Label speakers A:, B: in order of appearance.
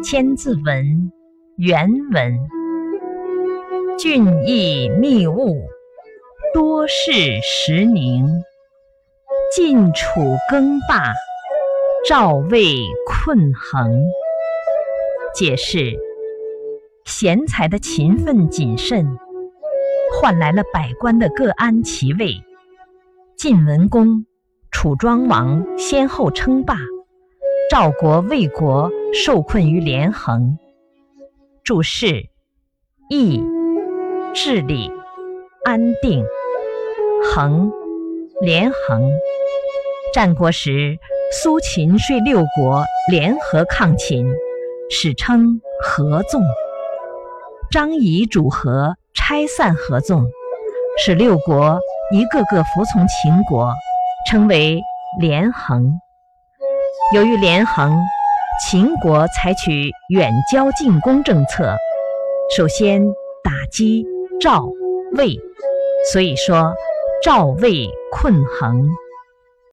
A: 《千字文》原文：俊逸密物，多事时宁。晋楚更霸，赵魏困衡。解释：贤才的勤奋谨慎，换来了百官的各安其位。晋文公、楚庄王先后称霸。赵国、魏国受困于连横。注释：义、治理、安定、衡、连横。战国时，苏秦率六国联合抗秦，史称合纵。张仪主和，拆散合纵，使六国一个个服从秦国，称为连横。由于连横，秦国采取远交近攻政策，首先打击赵、魏，所以说赵魏困衡。